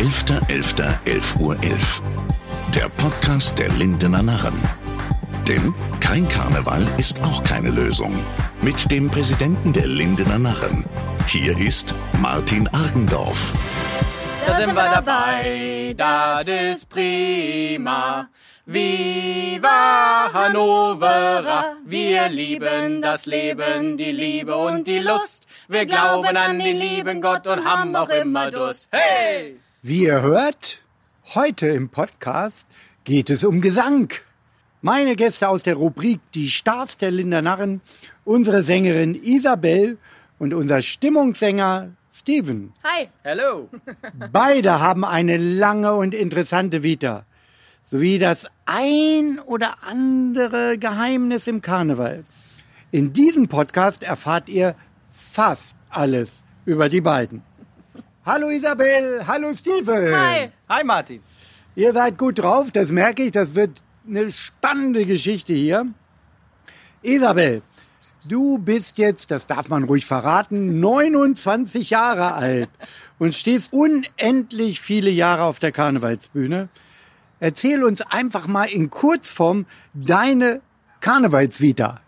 11.11.11 Uhr. 11. Der Podcast der Lindener Narren. Denn kein Karneval ist auch keine Lösung. Mit dem Präsidenten der Lindener Narren. Hier ist Martin Argendorf. Da sind wir dabei, das ist prima. Viva Hannovera, wir lieben das Leben, die Liebe und die Lust. Wir glauben an den lieben Gott und haben auch immer Durst. Hey! Wie ihr hört, heute im Podcast geht es um Gesang. Meine Gäste aus der Rubrik Die Stars der Linder Narren, unsere Sängerin Isabel und unser Stimmungssänger Steven. Hi. Hello. Beide haben eine lange und interessante Vita, sowie das ein oder andere Geheimnis im Karneval. In diesem Podcast erfahrt ihr fast alles über die beiden. Hallo Isabel, hallo Steven. Hi. Hi Martin. Ihr seid gut drauf, das merke ich, das wird eine spannende Geschichte hier. Isabel, du bist jetzt, das darf man ruhig verraten, 29 Jahre alt und stehst unendlich viele Jahre auf der Karnevalsbühne. Erzähl uns einfach mal in Kurzform deine Karnevalsvita.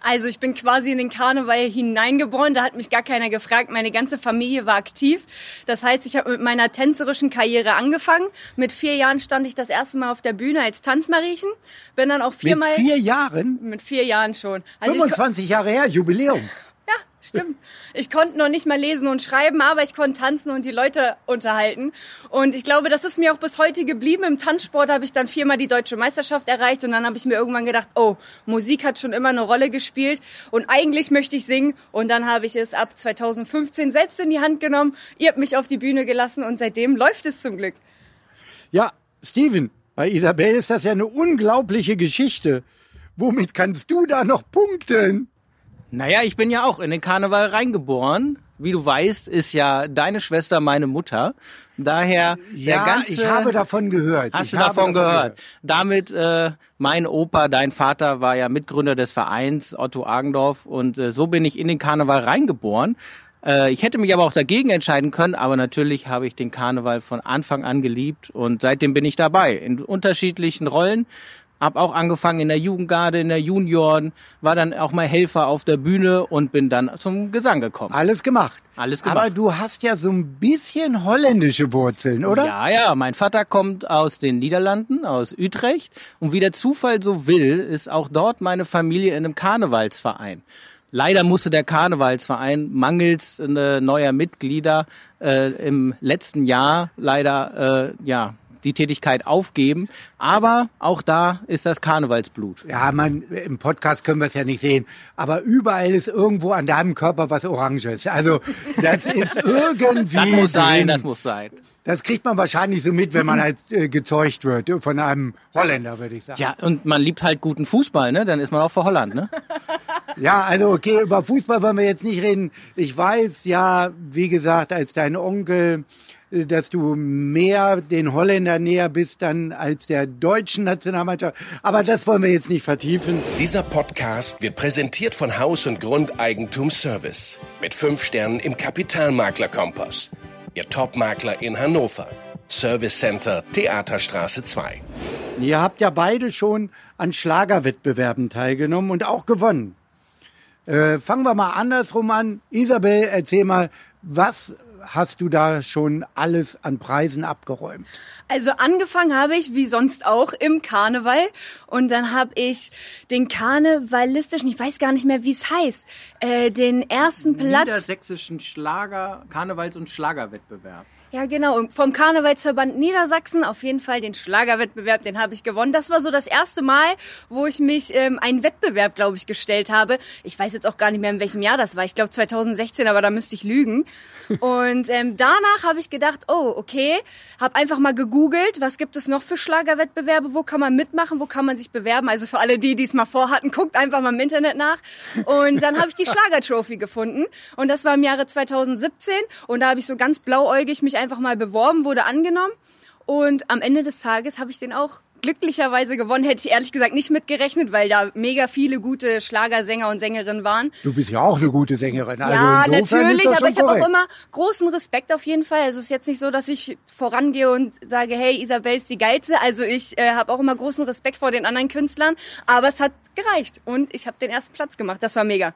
Also ich bin quasi in den Karneval hineingeboren, da hat mich gar keiner gefragt. Meine ganze Familie war aktiv. Das heißt, ich habe mit meiner tänzerischen Karriere angefangen. Mit vier Jahren stand ich das erste Mal auf der Bühne als Tanzmariechen. Bin dann auch viermal... Mit vier Jahren? Mit vier Jahren schon. Also 25 Jahre her, Jubiläum. Stimmt. Ich konnte noch nicht mal lesen und schreiben, aber ich konnte tanzen und die Leute unterhalten. Und ich glaube, das ist mir auch bis heute geblieben. Im Tanzsport habe ich dann viermal die deutsche Meisterschaft erreicht und dann habe ich mir irgendwann gedacht, oh, Musik hat schon immer eine Rolle gespielt und eigentlich möchte ich singen. Und dann habe ich es ab 2015 selbst in die Hand genommen. Ihr habt mich auf die Bühne gelassen und seitdem läuft es zum Glück. Ja, Steven, bei Isabel ist das ja eine unglaubliche Geschichte. Womit kannst du da noch punkten? Naja, ich bin ja auch in den Karneval reingeboren. Wie du weißt, ist ja deine Schwester meine Mutter. Daher ja, der ganze. Ich habe davon gehört. Hast ich du davon, davon gehört? gehört. Damit äh, mein Opa, dein Vater war ja Mitgründer des Vereins Otto Agendorf und äh, so bin ich in den Karneval reingeboren. Äh, ich hätte mich aber auch dagegen entscheiden können, aber natürlich habe ich den Karneval von Anfang an geliebt und seitdem bin ich dabei in unterschiedlichen Rollen. Hab auch angefangen in der Jugendgarde, in der Junioren, war dann auch mal Helfer auf der Bühne und bin dann zum Gesang gekommen. Alles gemacht. Alles gemacht. Aber du hast ja so ein bisschen holländische Wurzeln, oder? Ja, ja. Mein Vater kommt aus den Niederlanden, aus Utrecht. Und wie der Zufall so will, ist auch dort meine Familie in einem Karnevalsverein. Leider musste der Karnevalsverein mangels äh, neuer Mitglieder äh, im letzten Jahr leider äh, ja die Tätigkeit aufgeben. Aber auch da ist das Karnevalsblut. Ja, man, im Podcast können wir es ja nicht sehen. Aber überall ist irgendwo an deinem Körper was Oranges. Also, das ist irgendwie. Das muss sein, drin. das muss sein. Das kriegt man wahrscheinlich so mit, wenn man halt äh, gezeugt wird. Von einem Holländer, würde ich sagen. Ja, und man liebt halt guten Fußball, ne? Dann ist man auch für Holland, ne? Ja, also okay, über Fußball wollen wir jetzt nicht reden. Ich weiß ja, wie gesagt, als dein Onkel, dass du mehr den Holländer näher bist dann als der deutschen Nationalmannschaft. Aber das wollen wir jetzt nicht vertiefen. Dieser Podcast wird präsentiert von Haus- und Grundeigentumsservice. Mit fünf Sternen im Kapitalmakler-Kompass. Ihr Topmakler in Hannover. Service Center Theaterstraße 2. Ihr habt ja beide schon an Schlagerwettbewerben teilgenommen und auch gewonnen. Äh, fangen wir mal andersrum an. Isabel, erzähl mal, was hast du da schon alles an Preisen abgeräumt? Also angefangen habe ich, wie sonst auch, im Karneval. Und dann habe ich den karnevalistischen, ich weiß gar nicht mehr, wie es heißt, äh, den ersten Platz. Niedersächsischen Schlager, Karnevals- und Schlagerwettbewerb. Ja, genau. Vom Karnevalsverband Niedersachsen auf jeden Fall den Schlagerwettbewerb, den habe ich gewonnen. Das war so das erste Mal, wo ich mich ähm, einen Wettbewerb, glaube ich, gestellt habe. Ich weiß jetzt auch gar nicht mehr, in welchem Jahr das war. Ich glaube 2016, aber da müsste ich lügen. Und ähm, danach habe ich gedacht, oh, okay, habe einfach mal gegoogelt, was gibt es noch für Schlagerwettbewerbe, wo kann man mitmachen, wo kann man sich bewerben. Also für alle, die die es mal vorhatten, guckt einfach mal im Internet nach. Und dann habe ich die Schlagertrophy gefunden. Und das war im Jahre 2017. Und da habe ich so ganz blauäugig mich einfach mal beworben, wurde angenommen. Und am Ende des Tages habe ich den auch glücklicherweise gewonnen. Hätte ich ehrlich gesagt nicht mitgerechnet, weil da mega viele gute Schlagersänger und Sängerinnen waren. Du bist ja auch eine gute Sängerin. Also ja, natürlich, aber ich habe auch immer großen Respekt auf jeden Fall. Also es ist jetzt nicht so, dass ich vorangehe und sage, hey, Isabel ist die Geilste. Also ich äh, habe auch immer großen Respekt vor den anderen Künstlern, aber es hat gereicht und ich habe den ersten Platz gemacht. Das war mega.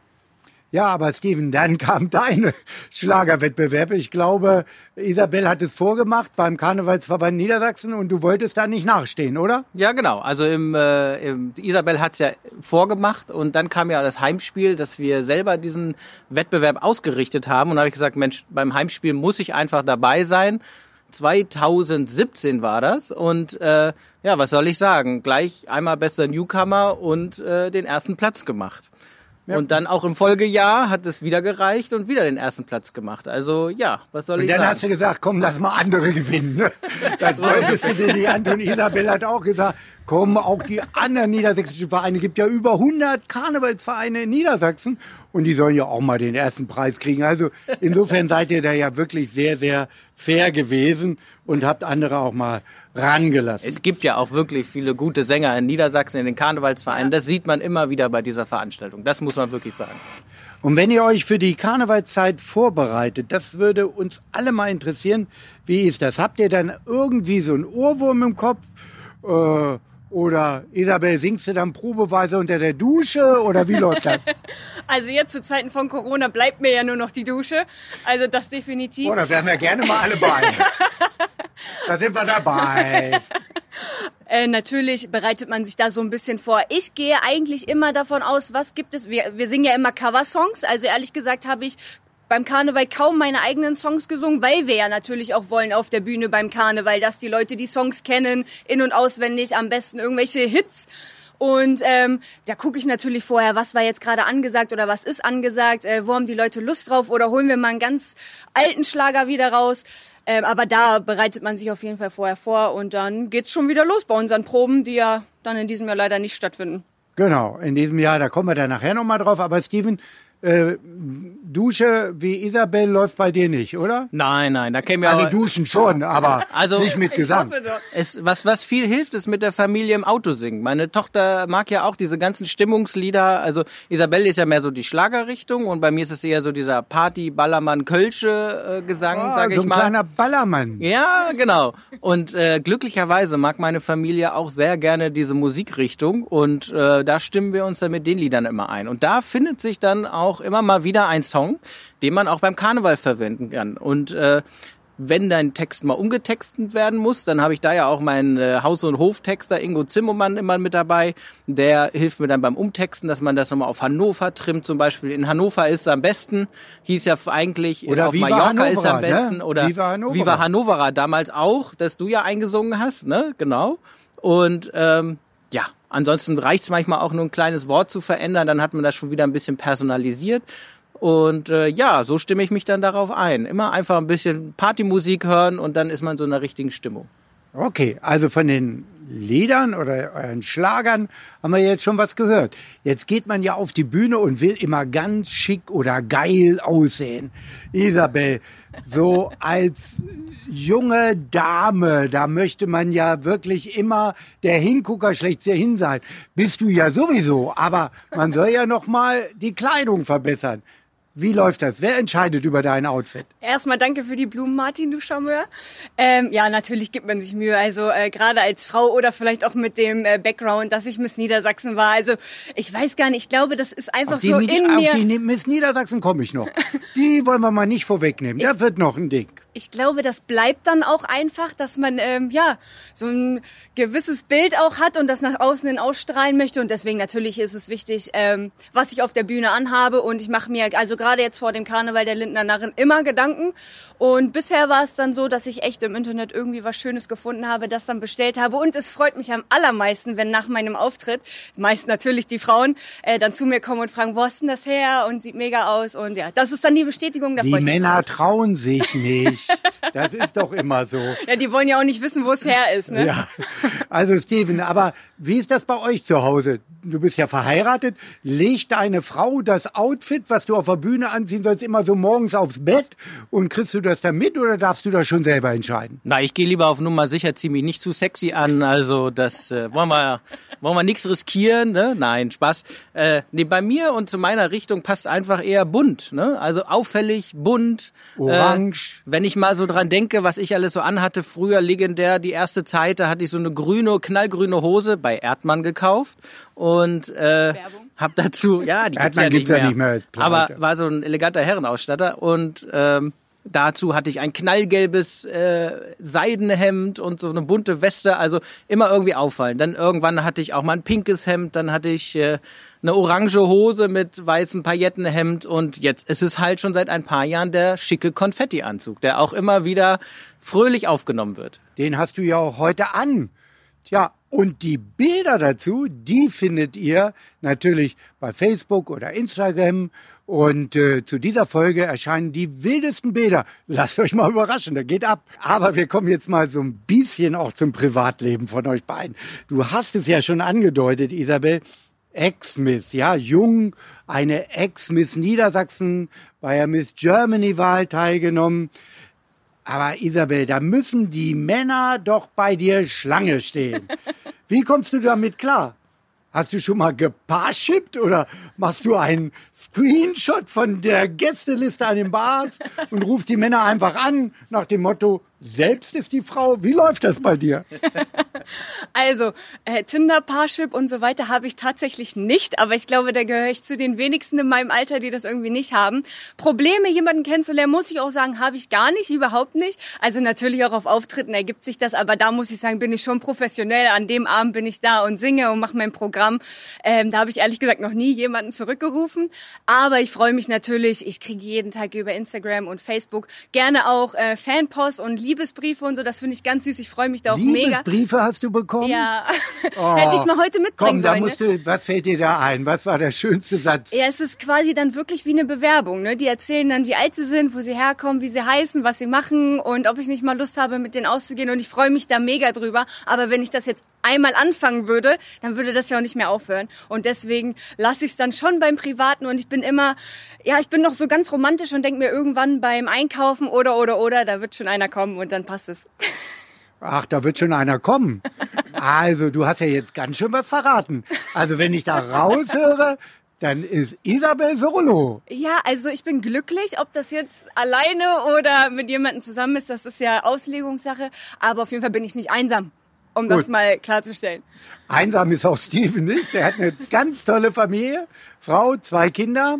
Ja, aber Steven, dann kam dein Schlagerwettbewerb. Ich glaube, Isabel hat es vorgemacht beim Karnevalsverband Niedersachsen und du wolltest da nicht nachstehen, oder? Ja, genau. Also im, äh, im Isabel hat's ja vorgemacht und dann kam ja das Heimspiel, dass wir selber diesen Wettbewerb ausgerichtet haben. Und da habe ich gesagt, Mensch, beim Heimspiel muss ich einfach dabei sein. 2017 war das und äh, ja, was soll ich sagen? Gleich einmal bester Newcomer und äh, den ersten Platz gemacht. Und dann auch im Folgejahr hat es wieder gereicht und wieder den ersten Platz gemacht. Also ja, was soll Und ich dann sagen? hast du gesagt, komm, lass mal andere gewinnen. ne? Das solltest du dir nicht antun. Isabel hat auch gesagt, komm, auch die anderen niedersächsischen Vereine, gibt ja über 100 Karnevalsvereine in Niedersachsen und die sollen ja auch mal den ersten Preis kriegen. Also insofern seid ihr da ja wirklich sehr, sehr fair gewesen und habt andere auch mal rangelassen. Es gibt ja auch wirklich viele gute Sänger in Niedersachsen, in den Karnevalsvereinen. Das sieht man immer wieder bei dieser Veranstaltung. Das muss man wirklich sagen. Und wenn ihr euch für die Karnevalszeit vorbereitet, das würde uns alle mal interessieren. Wie ist das? Habt ihr dann irgendwie so einen Ohrwurm im Kopf? Äh, oder Isabel, singst du dann probeweise unter der Dusche? Oder wie läuft das? Also jetzt zu Zeiten von Corona bleibt mir ja nur noch die Dusche. Also das definitiv. Oder wären wir gerne mal alle bei. Da sind wir dabei. Äh, natürlich bereitet man sich da so ein bisschen vor. Ich gehe eigentlich immer davon aus, was gibt es. Wir, wir singen ja immer Coversongs. Also ehrlich gesagt habe ich beim Karneval kaum meine eigenen Songs gesungen, weil wir ja natürlich auch wollen auf der Bühne beim Karneval, dass die Leute die Songs kennen, in- und auswendig, am besten irgendwelche Hits. Und ähm, da gucke ich natürlich vorher, was war jetzt gerade angesagt oder was ist angesagt, äh, wo haben die Leute Lust drauf oder holen wir mal einen ganz alten Schlager wieder raus. Ähm, aber da bereitet man sich auf jeden Fall vorher vor und dann geht's schon wieder los bei unseren Proben, die ja dann in diesem Jahr leider nicht stattfinden. Genau, in diesem Jahr, da kommen wir dann nachher nochmal drauf. Aber Steven, äh, Dusche wie Isabel läuft bei dir nicht, oder? Nein, nein, da käme ja Also duschen schon, aber Also- nicht mit Gesang. Es, was, was viel hilft, ist mit der Familie im Auto singen. Meine Tochter mag ja auch diese ganzen Stimmungslieder. Also Isabelle ist ja mehr so die Schlagerrichtung und bei mir ist es eher so dieser Party, Ballermann, Kölsche äh, Gesang, Ah, sage so ich ein mal. kleiner Ballermann. Ja, genau. Und äh, glücklicherweise mag meine Familie auch sehr gerne diese Musikrichtung und äh, da stimmen wir uns dann mit den Liedern immer ein. Und da findet sich dann auch immer mal wieder ein Song, den man auch beim Karneval verwenden kann. Und äh, wenn dein Text mal umgetextet werden muss, dann habe ich da ja auch meinen äh, Haus- und Hoftexter Ingo Zimmermann immer mit dabei. Der hilft mir dann beim Umtexten, dass man das nochmal auf Hannover trimmt. Zum Beispiel in Hannover ist es am besten. Hieß ja eigentlich Oder auf Viva Mallorca ist am Hannovera, ne? besten. Oder Viva Hannovera. Viva Hannovera damals auch, dass du ja eingesungen hast, ne? Genau. Und ähm, ja, ansonsten reicht's manchmal auch nur ein kleines Wort zu verändern, dann hat man das schon wieder ein bisschen personalisiert. Und äh, ja, so stimme ich mich dann darauf ein. Immer einfach ein bisschen Partymusik hören und dann ist man so in einer richtigen Stimmung. Okay, also von den Liedern oder euren Schlagern haben wir jetzt schon was gehört. Jetzt geht man ja auf die Bühne und will immer ganz schick oder geil aussehen. Isabel, so als junge Dame, da möchte man ja wirklich immer der Hingucker schlechthin sein. Bist du ja sowieso, aber man soll ja noch mal die Kleidung verbessern. Wie läuft das? Wer entscheidet über dein Outfit? Erstmal danke für die Blumen, Martin, du Charmeur. Ähm, ja, natürlich gibt man sich Mühe. Also äh, gerade als Frau oder vielleicht auch mit dem äh, Background, dass ich Miss Niedersachsen war. Also ich weiß gar nicht, ich glaube, das ist einfach Auf die, so in auf mir. die Ni- Miss Niedersachsen komme ich noch. Die wollen wir mal nicht vorwegnehmen. Das wird noch ein Ding. Ich glaube, das bleibt dann auch einfach, dass man ähm, ja so ein gewisses Bild auch hat und das nach außen hin ausstrahlen möchte. Und deswegen natürlich ist es wichtig, ähm, was ich auf der Bühne anhabe. Und ich mache mir also gerade jetzt vor dem Karneval der Lindner Narren immer Gedanken. Und bisher war es dann so, dass ich echt im Internet irgendwie was Schönes gefunden habe, das dann bestellt habe. Und es freut mich am allermeisten, wenn nach meinem Auftritt, meist natürlich die Frauen, äh, dann zu mir kommen und fragen, wo hast denn das her? Und sieht mega aus. Und ja, das ist dann die Bestätigung. Da Die Männer trauen sich nicht. Das ist doch immer so. Ja, die wollen ja auch nicht wissen, wo es her ist, ne? Ja. Also Steven, aber wie ist das bei euch zu Hause? Du bist ja verheiratet, legt deine Frau das Outfit, was du auf der Bühne anziehen sollst, immer so morgens aufs Bett und kriegst du das dann mit oder darfst du das schon selber entscheiden? Na, ich gehe lieber auf Nummer sicher, zieh mich nicht zu sexy an, also das äh, wollen wir, wollen wir nichts riskieren, ne? Nein, Spaß. Äh, nee, bei mir und zu meiner Richtung passt einfach eher bunt, ne? Also auffällig, bunt. Orange. Äh, wenn ich mal so dran denke, was ich alles so anhatte, früher legendär, die erste Zeit, da hatte ich so eine grüne, knallgrüne Hose bei Erdmann gekauft und äh, hab dazu, ja, die gibt's Erdmann ja nicht gibt's ja mehr, nicht mehr, pleite. aber war so ein eleganter Herrenausstatter und ähm, dazu hatte ich ein knallgelbes äh, Seidenhemd und so eine bunte Weste, also immer irgendwie auffallen. Dann irgendwann hatte ich auch mal ein pinkes Hemd, dann hatte ich äh, eine orange Hose mit weißem Paillettenhemd und jetzt ist es halt schon seit ein paar Jahren der schicke Konfettianzug, der auch immer wieder fröhlich aufgenommen wird. Den hast du ja auch heute an. Tja, und die Bilder dazu, die findet ihr natürlich bei Facebook oder Instagram. Und äh, zu dieser Folge erscheinen die wildesten Bilder. Lasst euch mal überraschen, da geht ab. Aber wir kommen jetzt mal so ein bisschen auch zum Privatleben von euch beiden. Du hast es ja schon angedeutet, Isabel. Ex-Miss, ja, jung, eine Ex-Miss Niedersachsen bei der Miss Germany-Wahl teilgenommen. Aber Isabel, da müssen die Männer doch bei dir Schlange stehen. Wie kommst du damit klar? Hast du schon mal geparshippt oder machst du einen Screenshot von der Gästeliste an den Bars und rufst die Männer einfach an nach dem Motto, selbst ist die Frau. Wie läuft das bei dir? Also, äh, Tinder, Parship und so weiter habe ich tatsächlich nicht, aber ich glaube, da gehöre ich zu den wenigsten in meinem Alter, die das irgendwie nicht haben. Probleme, jemanden kennenzulernen, muss ich auch sagen, habe ich gar nicht, überhaupt nicht. Also natürlich auch auf Auftritten ergibt sich das, aber da muss ich sagen, bin ich schon professionell. An dem Abend bin ich da und singe und mache mein Programm. Ähm, da habe ich ehrlich gesagt noch nie jemanden zurückgerufen. Aber ich freue mich natürlich, ich kriege jeden Tag über Instagram und Facebook gerne auch äh, Fanpost und Liebesbriefe und so. Das finde ich ganz süß. Ich freue mich da auch mega. Liebesbriefe hast du bekommen? Ja, Oh. hätte ich mal heute mitbringen Komm, da sollen. musst ne? du, was fällt dir da ein? Was war der schönste Satz? Ja, es ist quasi dann wirklich wie eine Bewerbung. Ne? Die erzählen dann, wie alt sie sind, wo sie herkommen, wie sie heißen, was sie machen und ob ich nicht mal Lust habe, mit denen auszugehen. Und ich freue mich da mega drüber. Aber wenn ich das jetzt einmal anfangen würde, dann würde das ja auch nicht mehr aufhören. Und deswegen lasse ich es dann schon beim Privaten. Und ich bin immer, ja, ich bin noch so ganz romantisch und denke mir irgendwann beim Einkaufen oder, oder, oder, da wird schon einer kommen und dann passt es. Ach, da wird schon einer kommen. Also, du hast ja jetzt ganz schön was verraten. Also, wenn ich da raushöre, dann ist Isabel Solo. Ja, also ich bin glücklich, ob das jetzt alleine oder mit jemandem zusammen ist, das ist ja Auslegungssache. Aber auf jeden Fall bin ich nicht einsam, um das Gut. mal klarzustellen. Einsam ist auch Steven nicht. Der hat eine ganz tolle Familie, Frau, zwei Kinder.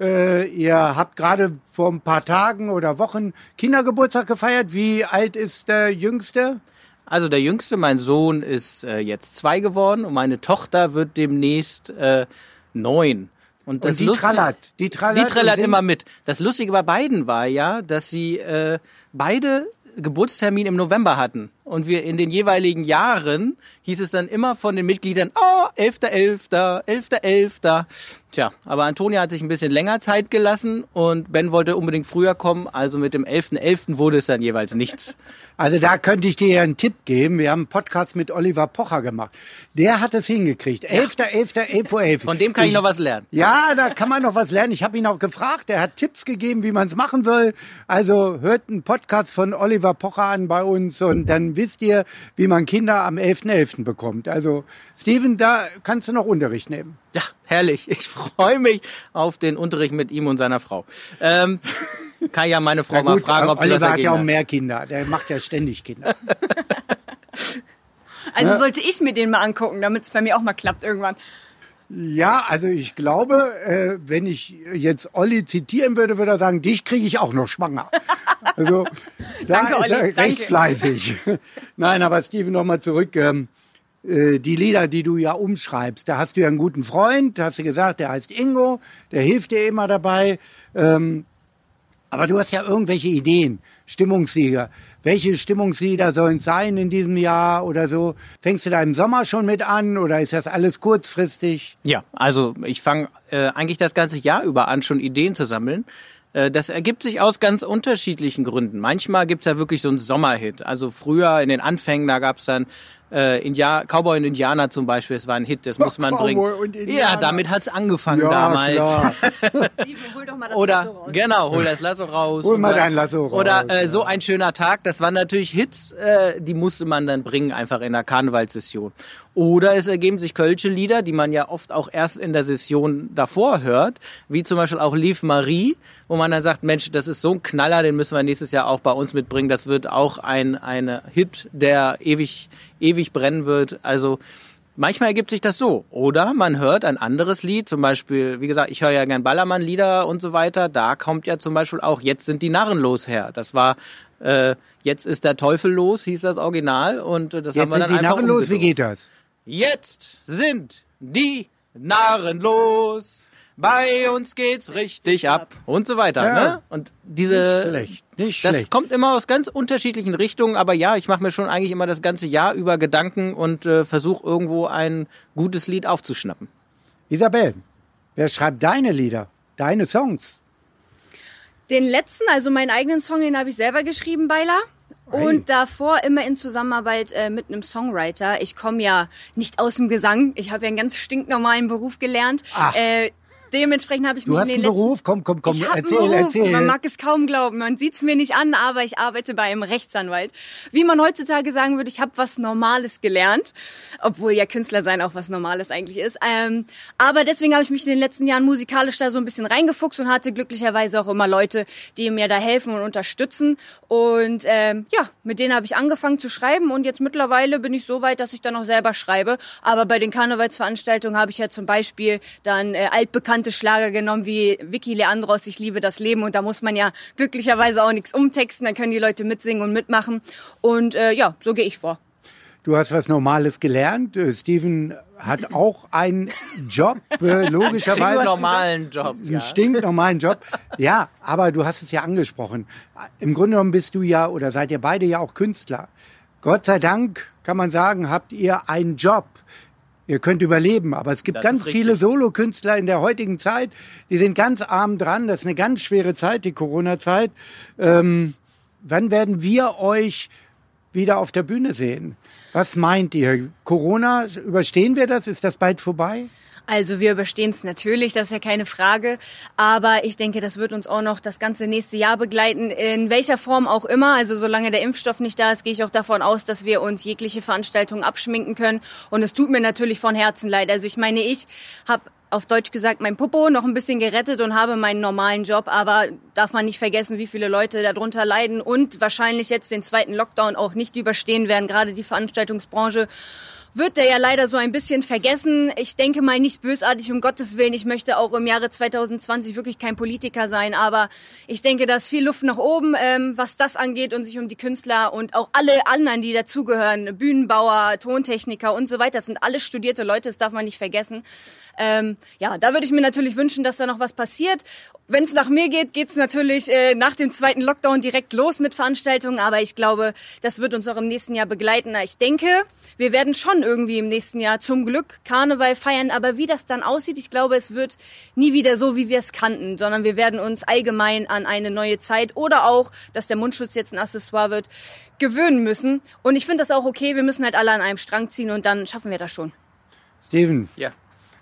Äh, ihr habt gerade vor ein paar Tagen oder Wochen Kindergeburtstag gefeiert. Wie alt ist der Jüngste? Also der Jüngste, mein Sohn, ist äh, jetzt zwei geworden und meine Tochter wird demnächst äh, neun. Und, das Und die Lustige- trallert. Die trallert, Die singt. immer mit. Das Lustige bei beiden war ja, dass sie äh, beide Geburtstermin im November hatten. Und wir in den jeweiligen Jahren hieß es dann immer von den Mitgliedern, oh, 11.11., 11.11. Tja, aber Antonia hat sich ein bisschen länger Zeit gelassen und Ben wollte unbedingt früher kommen. Also mit dem 11.11. wurde es dann jeweils nichts. Also da könnte ich dir einen Tipp geben. Wir haben einen Podcast mit Oliver Pocher gemacht. Der hat es hingekriegt. 11.11.11 Uhr 11. Von dem kann ich noch was lernen. Ja, da kann man noch was lernen. Ich habe ihn auch gefragt. Er hat Tipps gegeben, wie man es machen soll. Also hört einen Podcast von Oliver Pocher an bei uns und dann wisst ihr, wie man Kinder am 11.11. bekommt. Also Steven, da kannst du noch Unterricht nehmen. Ja, herrlich. Ich freue mich auf den Unterricht mit ihm und seiner Frau. Ähm, kann ja meine Frau Na mal gut, fragen, ob sie Oliver das hat ja auch mehr Kinder. Der macht ja ständig Kinder. Also sollte ich mir den mal angucken, damit es bei mir auch mal klappt irgendwann. Ja, also ich glaube, äh, wenn ich jetzt Olli zitieren würde, würde er sagen, dich kriege ich auch noch schwanger. Also da Danke, ist er Olli, recht danke. fleißig. Nein, aber Steven, noch mal zurück. Ähm, äh, die Lieder, die du ja umschreibst, da hast du ja einen guten Freund, hast du gesagt, der heißt Ingo, der hilft dir immer dabei. Ähm, aber du hast ja irgendwelche Ideen, Stimmungslieder. Welche Stimmungslieder sollen es sein in diesem Jahr oder so? Fängst du da im Sommer schon mit an oder ist das alles kurzfristig? Ja, also ich fange äh, eigentlich das ganze Jahr über an, schon Ideen zu sammeln. Äh, Das ergibt sich aus ganz unterschiedlichen Gründen. Manchmal gibt's ja wirklich so einen Sommerhit. Also früher in den Anfängen, da gab's dann äh, India Cowboy und Indianer zum Beispiel, das war ein Hit, das muss man Cowboy bringen. und Indianer. Ja, damit hat's angefangen Ja, damals. klar. Steven, hol doch mal das Oder Lasso raus. genau, hol das Lasso raus. Hol mal dein Lasso raus, Oder äh, ja. so ein schöner Tag, das waren natürlich Hits, äh, die musste man dann bringen einfach in der Karnevalssession. Oder es ergeben sich kölsche Lieder, die man ja oft auch erst in der Session davor hört, wie zum Beispiel auch Lief Marie, wo man dann sagt, Mensch, das ist so ein Knaller, den müssen wir nächstes Jahr auch bei uns mitbringen. Das wird auch ein eine Hit, der ewig ewig brennen wird. Also Manchmal ergibt sich das so. Oder man hört ein anderes Lied, zum Beispiel, wie gesagt, ich höre ja gern Ballermann-Lieder und so weiter. Da kommt ja zum Beispiel auch Jetzt sind die Narren los her. Das war äh, Jetzt ist der Teufel los, hieß das Original. Und äh, das haben Jetzt wir sind dann die einfach Narren los, wie geht das? Jetzt sind die Narren los. Bei uns geht's richtig ab. Und so weiter. Ja. Ne? Und diese. Nicht schlecht, nicht das schlecht. kommt immer aus ganz unterschiedlichen Richtungen, aber ja, ich mache mir schon eigentlich immer das ganze Jahr über Gedanken und äh, versuche irgendwo ein gutes Lied aufzuschnappen. Isabel, wer schreibt deine Lieder, deine Songs? Den letzten, also meinen eigenen Song, den habe ich selber geschrieben, Beiler. Hey. Und davor immer in Zusammenarbeit äh, mit einem Songwriter. Ich komme ja nicht aus dem Gesang. Ich habe ja einen ganz stinknormalen Beruf gelernt. Ach. Äh, dementsprechend habe ich Du mich hast in einen den letzten Beruf? Komm, komm, komm, ich erzähl, einen Beruf. erzähl. Man mag es kaum glauben. Man sieht's mir nicht an, aber ich arbeite bei einem Rechtsanwalt. Wie man heutzutage sagen würde, ich habe was Normales gelernt, obwohl ja Künstler sein auch was Normales eigentlich ist. Ähm, aber deswegen habe ich mich in den letzten Jahren musikalisch da so ein bisschen reingefuchst und hatte glücklicherweise auch immer Leute, die mir da helfen und unterstützen. Und ähm, ja, mit denen habe ich angefangen zu schreiben und jetzt mittlerweile bin ich so weit, dass ich dann auch selber schreibe. Aber bei den Karnevalsveranstaltungen habe ich ja zum Beispiel dann äh, altbekannte Schlager genommen wie Vicky Leandros, Ich liebe das Leben und da muss man ja glücklicherweise auch nichts umtexten, dann können die Leute mitsingen und mitmachen und äh, ja, so gehe ich vor. Du hast was Normales gelernt. Äh, Steven hat auch einen Job, äh, Einen logischerweise. normalen Job. einen Ja. stinknormalen Job. Ja, aber du hast es ja angesprochen. Im Grunde genommen bist du ja oder seid ihr beide ja auch Künstler. Gott sei Dank kann man sagen, habt ihr einen Job. Ihr könnt überleben, aber es gibt Das ganz viele Solokünstler in der heutigen Zeit, die sind ganz arm dran. Das ist eine ganz schwere Zeit, die Corona-Zeit. Ähm, wann werden wir euch wieder auf der Bühne sehen? Was meint ihr? Corona, überstehen wir das? Ist das bald vorbei? Also wir überstehen es natürlich, das ist ja keine Frage. Aber ich denke, das wird uns auch noch das ganze nächste Jahr begleiten, in welcher Form auch immer. Also solange der Impfstoff nicht da ist, gehe ich auch davon aus, dass wir uns jegliche Veranstaltungen abschminken können. Und es tut mir natürlich von Herzen leid. Also ich meine, ich habe auf Deutsch gesagt, mein Popo noch ein bisschen gerettet und habe meinen normalen Job, aber darf man nicht vergessen, wie viele Leute darunter leiden und wahrscheinlich jetzt den zweiten Lockdown auch nicht überstehen werden, gerade die Veranstaltungsbranche wird der ja leider so ein bisschen vergessen. Ich denke mal nicht bösartig, um Gottes Willen. Ich möchte auch im Jahre 2020 wirklich kein Politiker sein, aber ich denke, da ist viel Luft nach oben, ähm, was das angeht und sich um die Künstler und auch alle anderen, die dazugehören, Bühnenbauer, Tontechniker und so weiter, das sind alles studierte Leute, das darf man nicht vergessen. Ähm, ja, da würde ich mir natürlich wünschen, dass da noch was passiert. Wenn es nach mir geht, geht's natürlich äh, nach dem zweiten Lockdown direkt los mit Veranstaltungen, aber ich glaube, das wird uns auch im nächsten Jahr begleiten. Ich denke, wir werden schon irgendwie im nächsten Jahr zum Glück Karneval feiern, aber wie das dann aussieht, ich glaube, es wird nie wieder so, wie wir es kannten, sondern wir werden uns allgemein an eine neue Zeit oder auch, dass der Mundschutz jetzt ein Accessoire wird, gewöhnen müssen. Und ich finde das auch okay, wir müssen halt alle an einem Strang ziehen und dann schaffen wir das schon. Steven, Ja.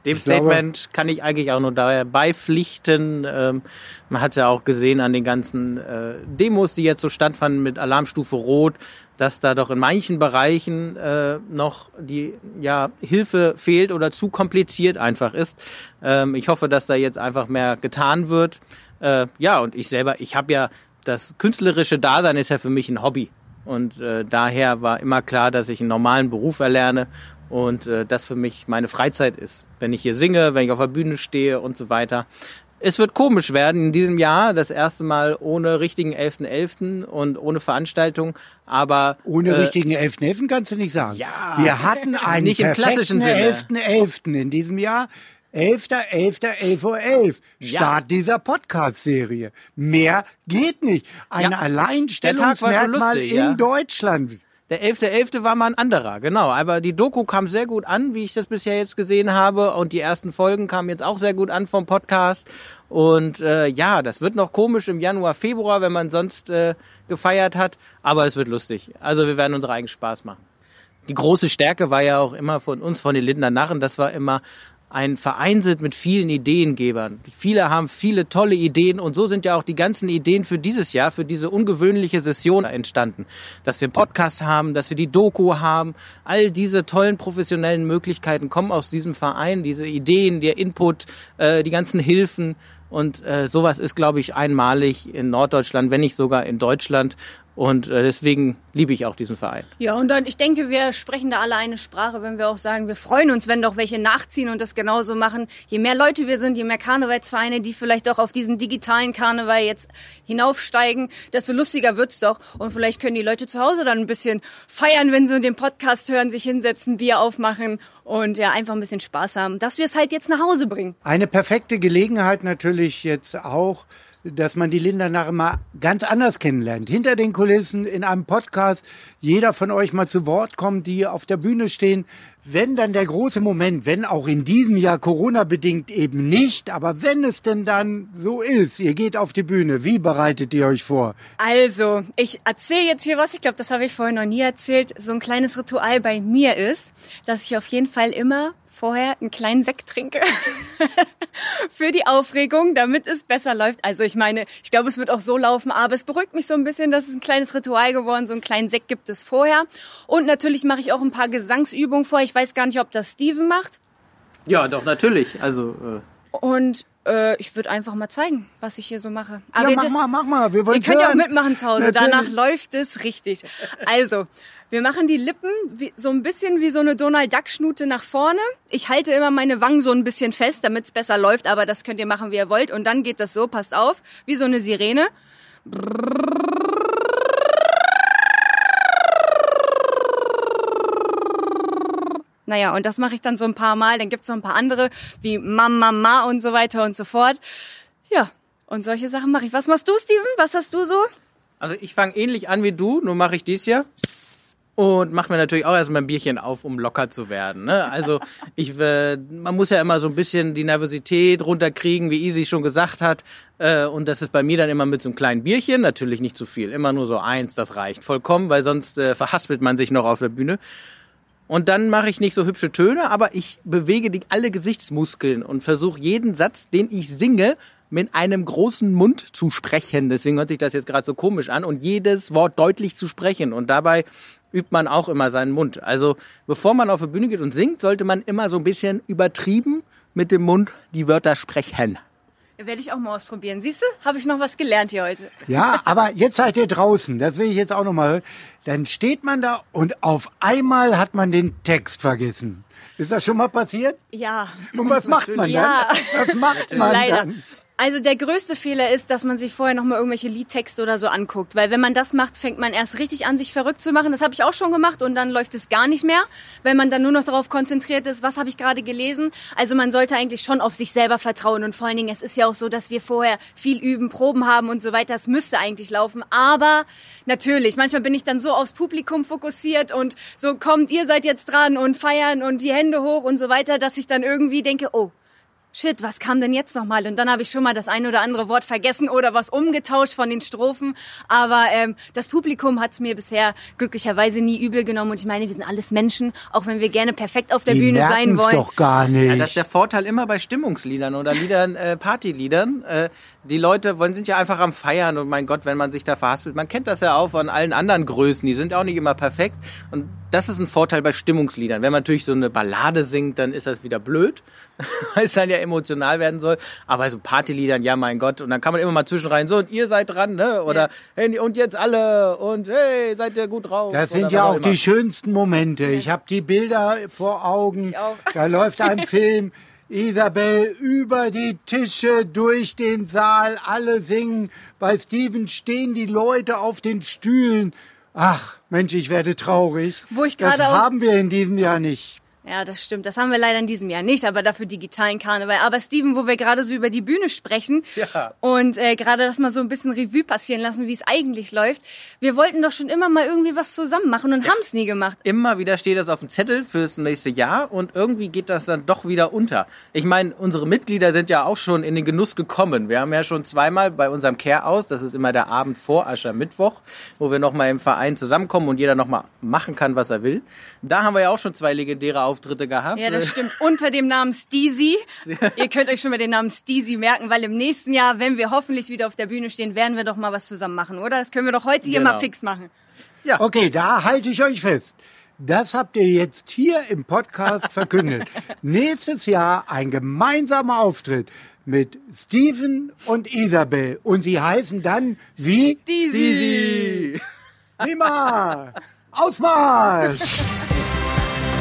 Dem Ich glaube- Statement kann ich eigentlich auch nur dabei beipflichten. Ähm, man hat ja auch gesehen an den ganzen äh, Demos, die jetzt so stattfanden mit Alarmstufe Rot, dass da doch in manchen Bereichen äh, noch die ja, Hilfe fehlt oder zu kompliziert einfach ist. Ähm, ich hoffe, dass da jetzt einfach mehr getan wird. Äh, ja, und ich selber, ich habe ja das künstlerische Dasein ist ja für mich ein Hobby. Und äh, daher war immer klar, dass ich einen normalen Beruf erlerne und äh, das für mich meine Freizeit ist. Wenn ich hier singe, wenn ich auf der Bühne stehe und so weiter. Es wird komisch werden in diesem Jahr, das erste Mal ohne richtigen 11.11. und ohne Veranstaltung, aber ohne äh, richtigen 11.11. kannst du nicht sagen. Ja. Wir hatten einen Nicht im klassischen Sinne. 11.11. in diesem Jahr. 11.11.11 Uhr 11. Ja. Start dieser Podcast-Serie. Mehr geht nicht. Ein Ja. Alleinstellungsmerkmal lustig, in ja. Deutschland. Der 11.11. war mal ein anderer, genau. Aber die Doku kam sehr gut an, wie ich das bisher jetzt gesehen habe. Und die ersten Folgen kamen jetzt auch sehr gut an vom Podcast. Und äh, ja, das wird noch komisch im Januar, Februar, wenn man sonst äh, gefeiert hat. Aber es wird lustig. Also wir werden unseren eigenen Spaß machen. die große Stärke war ja auch immer von uns, von den Lindner Narren, das war immer ein Verein sind mit vielen Ideengebern. Viele haben viele tolle Ideen und so sind ja auch die ganzen Ideen für dieses Jahr, für diese ungewöhnliche Session entstanden. Dass wir einen Podcast haben, dass wir die Doku haben, all diese tollen professionellen Möglichkeiten kommen aus diesem Verein, diese Ideen, der Input, äh, die ganzen Hilfen und äh, sowas ist, glaube ich, einmalig in Norddeutschland, wenn nicht sogar in Deutschland. Und äh, deswegen liebe ich auch diesen Verein. Ja, und dann, ich denke, wir sprechen da alle eine Sprache, wenn wir auch sagen, wir freuen uns, wenn doch welche nachziehen und das genauso machen. Je mehr Leute wir sind, je mehr Karnevalsvereine, die vielleicht auch auf diesen digitalen Karneval jetzt hinaufsteigen, desto lustiger wird's doch. Und vielleicht können die Leute zu Hause dann ein bisschen feiern, wenn sie den Podcast hören, sich hinsetzen, Bier aufmachen und ja, einfach ein bisschen Spaß haben, dass wir es halt jetzt nach Hause bringen. Eine perfekte Gelegenheit natürlich jetzt auch dass man die Linda nachher mal ganz anders kennenlernt. Hinter den Kulissen in einem Podcast, jeder von euch mal zu Wort kommt, die auf der Bühne stehen. Wenn dann der große Moment, wenn auch in diesem Jahr Corona bedingt eben nicht, aber wenn es denn dann so ist, ihr geht auf die Bühne, wie bereitet ihr euch vor? Also, ich erzähle jetzt hier was, ich glaube, das habe ich vorher noch nie erzählt. So ein kleines Ritual bei mir ist, dass ich auf jeden Fall immer vorher einen kleinen Sekt trinke für die Aufregung, damit es besser läuft. Also ich meine, ich glaube, es wird auch so laufen, aber es beruhigt mich so ein bisschen, dass es ein kleines Ritual geworden, so einen kleinen Sekt gibt es vorher. Und natürlich mache ich auch ein paar Gesangsübungen vor. Ich weiß gar nicht, ob das Steven macht. Ja, doch, natürlich. Also. Äh und äh, ich würde einfach mal zeigen, was ich hier so mache. Aber ja, mach mal, mach mal. Wir wollen Ihr könnt ja auch mitmachen zu Hause. Natürlich. Danach läuft es richtig. Also, wir machen die Lippen wie, so ein bisschen wie so eine Donald Duck Schnute nach vorne. Ich halte immer meine Wangen so ein bisschen fest, damit es besser läuft, aber das könnt ihr machen, wie ihr wollt. Und dann geht das so, passt auf, wie so eine Sirene. Naja, und das mache ich dann so ein paar Mal. Dann gibt's so ein paar andere, wie Mama, Mama und so weiter und so fort. Ja, und solche Sachen mache ich. Was machst du, Steven? Was hast du so? Also ich fange ähnlich an wie du, nur mache ich dies hier. Und mache mir natürlich auch erstmal ein Bierchen auf, um locker zu werden. Ne? Also ich, äh, man muss ja immer so ein bisschen die Nervosität runterkriegen, wie Easy schon gesagt hat. Äh, und das ist bei mir dann immer mit so einem kleinen Bierchen, natürlich nicht zu viel, immer nur so eins, das reicht vollkommen, weil sonst äh, verhaspelt man sich noch auf der Bühne. Und dann mache ich nicht so hübsche Töne, aber ich bewege die, alle Gesichtsmuskeln und versuche jeden Satz, den ich singe, mit einem großen Mund zu sprechen. Deswegen hört sich das jetzt gerade so komisch an und jedes Wort deutlich zu sprechen. Und dabei übt man auch immer seinen Mund. Also bevor man auf die Bühne geht und singt, sollte man immer so ein bisschen übertrieben mit dem Mund die Wörter sprechen. Werde ich auch mal ausprobieren. Siehst du, habe ich noch was gelernt hier heute. Ja, aber jetzt seid ihr draußen. Das will ich jetzt auch noch mal hören. Dann steht man da und auf einmal hat man den Text vergessen. Ist das schon mal passiert? Ja. Und was macht man dann? Ja. Was macht man Leider. dann? Also der größte Fehler ist, dass man sich vorher noch mal irgendwelche Liedtexte oder so anguckt, weil wenn man das macht, fängt man erst richtig an, sich verrückt zu machen. Das habe ich auch schon gemacht und dann läuft es gar nicht mehr, wenn man dann nur noch darauf konzentriert ist, was habe ich gerade gelesen. Also man sollte eigentlich schon auf sich selber vertrauen und vor allen Dingen, es ist ja auch so, dass wir vorher viel üben, Proben haben und so weiter. Das müsste eigentlich laufen, aber natürlich, manchmal bin ich dann so aufs Publikum fokussiert und so kommt, ihr seid jetzt dran und feiern und die Hände hoch und so weiter, dass ich dann irgendwie denke, oh, shit, was kam denn jetzt nochmal? Und dann habe ich schon mal das ein oder andere Wort vergessen oder was umgetauscht von den Strophen. Aber ähm, das Publikum hat es mir bisher glücklicherweise nie übel genommen. Und ich meine, wir sind alles Menschen, auch wenn wir gerne perfekt auf der Die Bühne sein wollen. doch gar nicht. Ja, das ist der Vorteil immer bei Stimmungsliedern oder Liedern, äh, Partyliedern. Äh, die Leute wollen, sind ja einfach am Feiern und mein Gott, wenn man sich da verhaspelt. Man kennt das ja auch von allen anderen Größen, die sind auch nicht immer perfekt. Und das ist ein Vorteil bei Stimmungsliedern. Wenn man natürlich so eine Ballade singt, dann ist das wieder blöd, weil es dann ja emotional werden soll. Aber so Partyliedern, ja mein Gott, und dann kann man immer mal zwischenrein, so und ihr seid dran, ne? Oder hey, und jetzt alle und hey, seid ihr gut drauf. Das sind ja auch immer. die schönsten Momente. Ich habe die Bilder vor Augen. Ich auch. Da läuft ein Film. Isabel über die Tische, durch den Saal, alle singen. Bei Steven stehen die Leute auf den Stühlen. Ach, Mensch, ich werde traurig. Wo ich das gerade haben wir in diesem Jahr nicht. Ja, das stimmt. Das haben wir leider in diesem Jahr nicht, aber dafür digitalen Karneval. Aber Steven, wo wir gerade so über die Bühne sprechen Ja. und äh, gerade das mal so ein bisschen Revue passieren lassen, wie es eigentlich läuft. Wir wollten doch schon immer mal irgendwie was zusammen machen und haben es nie gemacht. Immer wieder steht das auf dem Zettel fürs nächste Jahr und irgendwie geht das dann doch wieder unter. Ich meine, unsere Mitglieder sind ja auch schon in den Genuss gekommen. Wir haben ja schon zweimal bei unserem Care-Aus, das ist immer der Abend vor Aschermittwoch, wo wir nochmal im Verein zusammenkommen und jeder nochmal machen kann, was er will. Da haben wir ja auch schon zwei legendäre Auftritte gehabt. Ja, das stimmt. Unter dem Namen Steezy. Ihr könnt euch schon mal den Namen Steezy merken, weil im nächsten Jahr, wenn wir hoffentlich wieder auf der Bühne stehen, werden wir doch mal was zusammen machen, oder? Das können wir doch heute hier Genau. mal fix machen. Okay, da halte ich euch fest. Das habt ihr jetzt hier im Podcast verkündet. Nächstes Jahr ein gemeinsamer Auftritt mit Steven und Isabel. Und sie heißen dann wie? Easy. Prima! Ausmarsch!